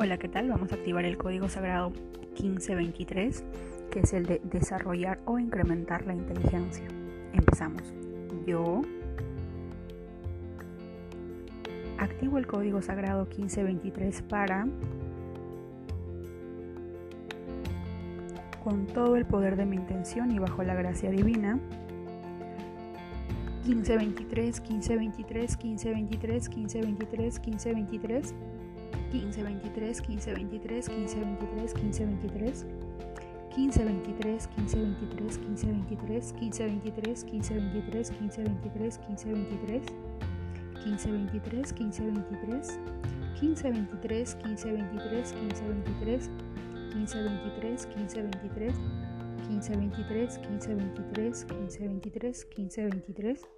Hola, ¿qué tal? Vamos a activar el código sagrado 1523, que es el de desarrollar o incrementar la inteligencia. Empezamos. Yo activo el código sagrado 1523 para, con todo el poder de mi intención y bajo la gracia divina, 1523, 1523, 1523, 1523, 1523 15 1523, 1523, 1523, 1523. 1523, 1523, 1523, 1523, 1523, 1523, 1523. 1523, 1523. 1523, 1523, 1523. 1523, 1523. 1523, 1523, 1523, 1523.